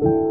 thank you.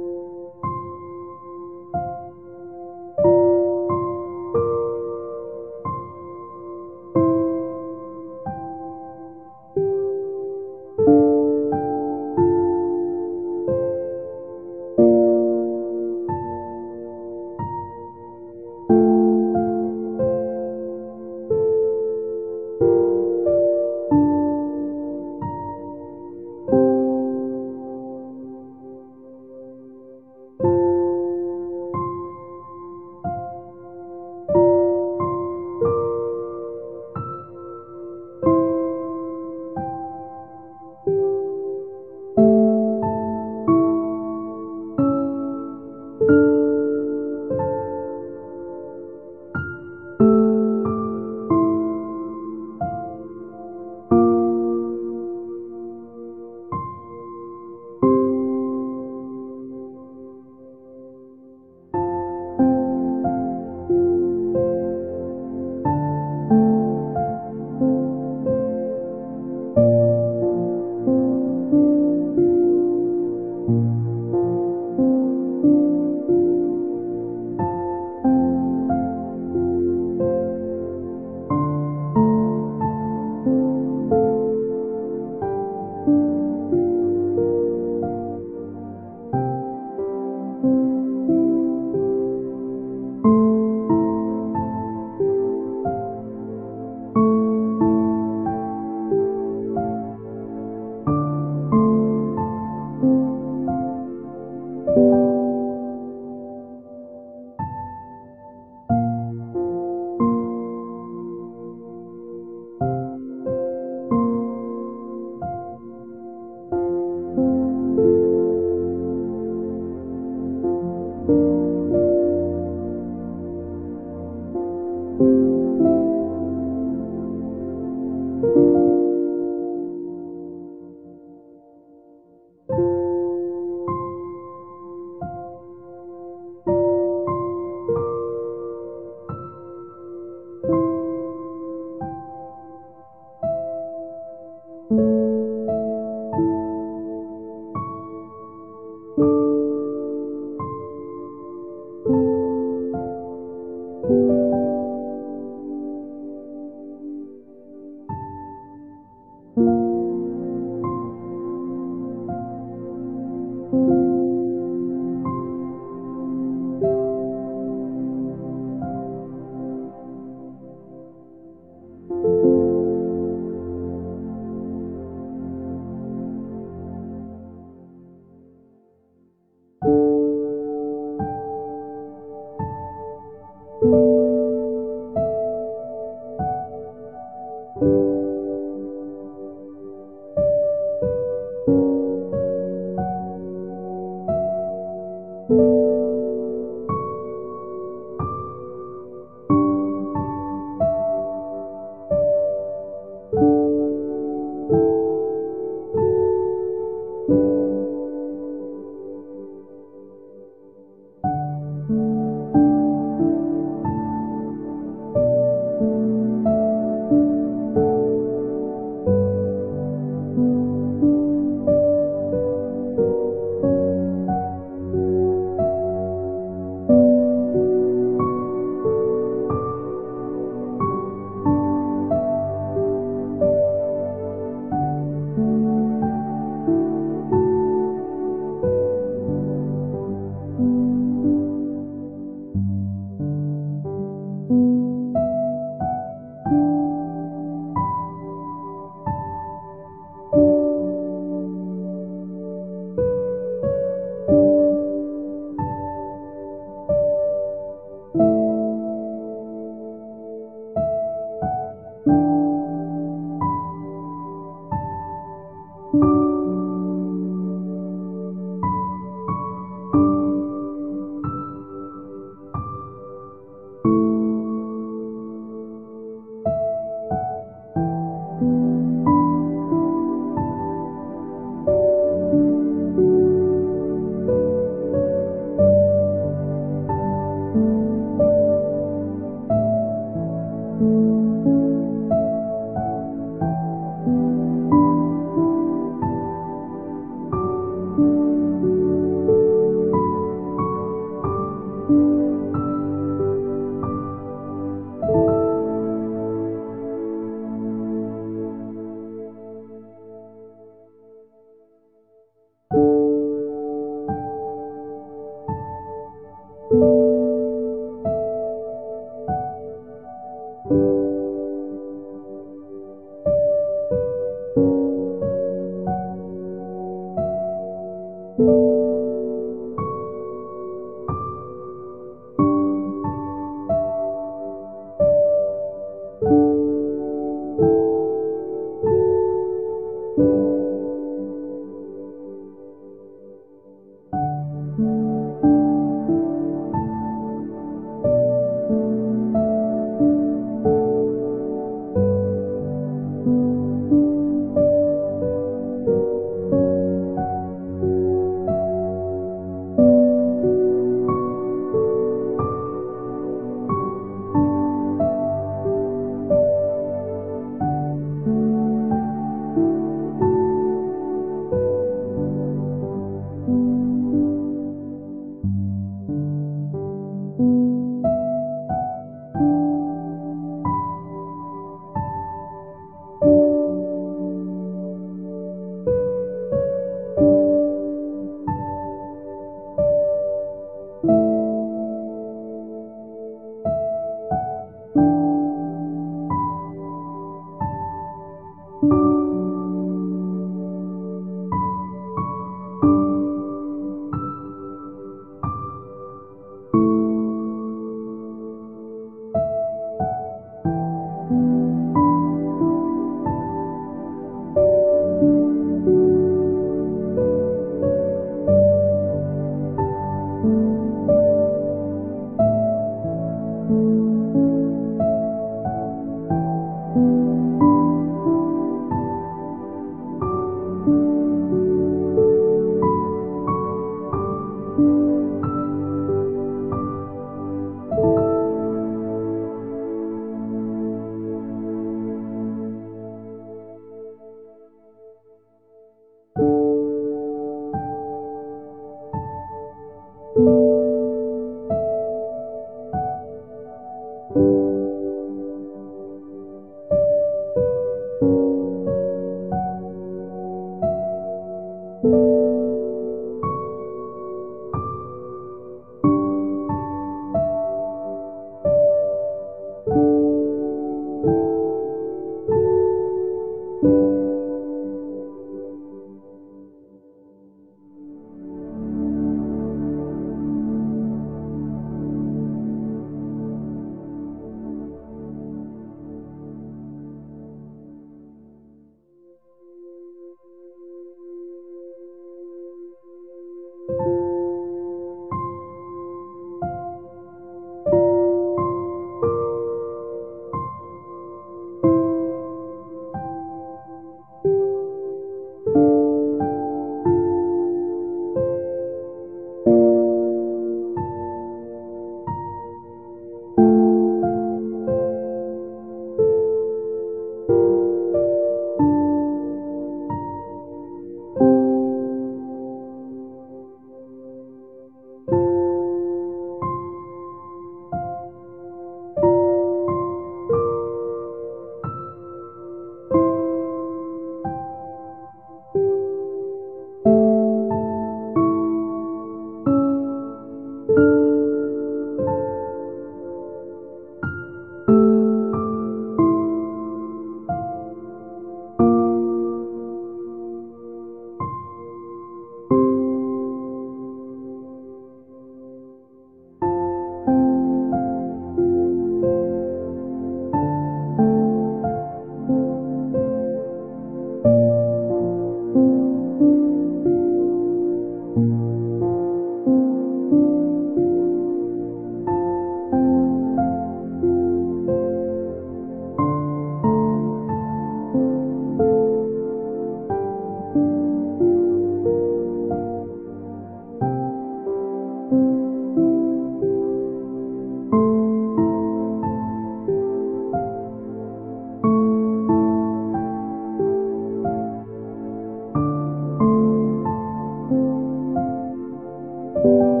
you.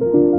thank you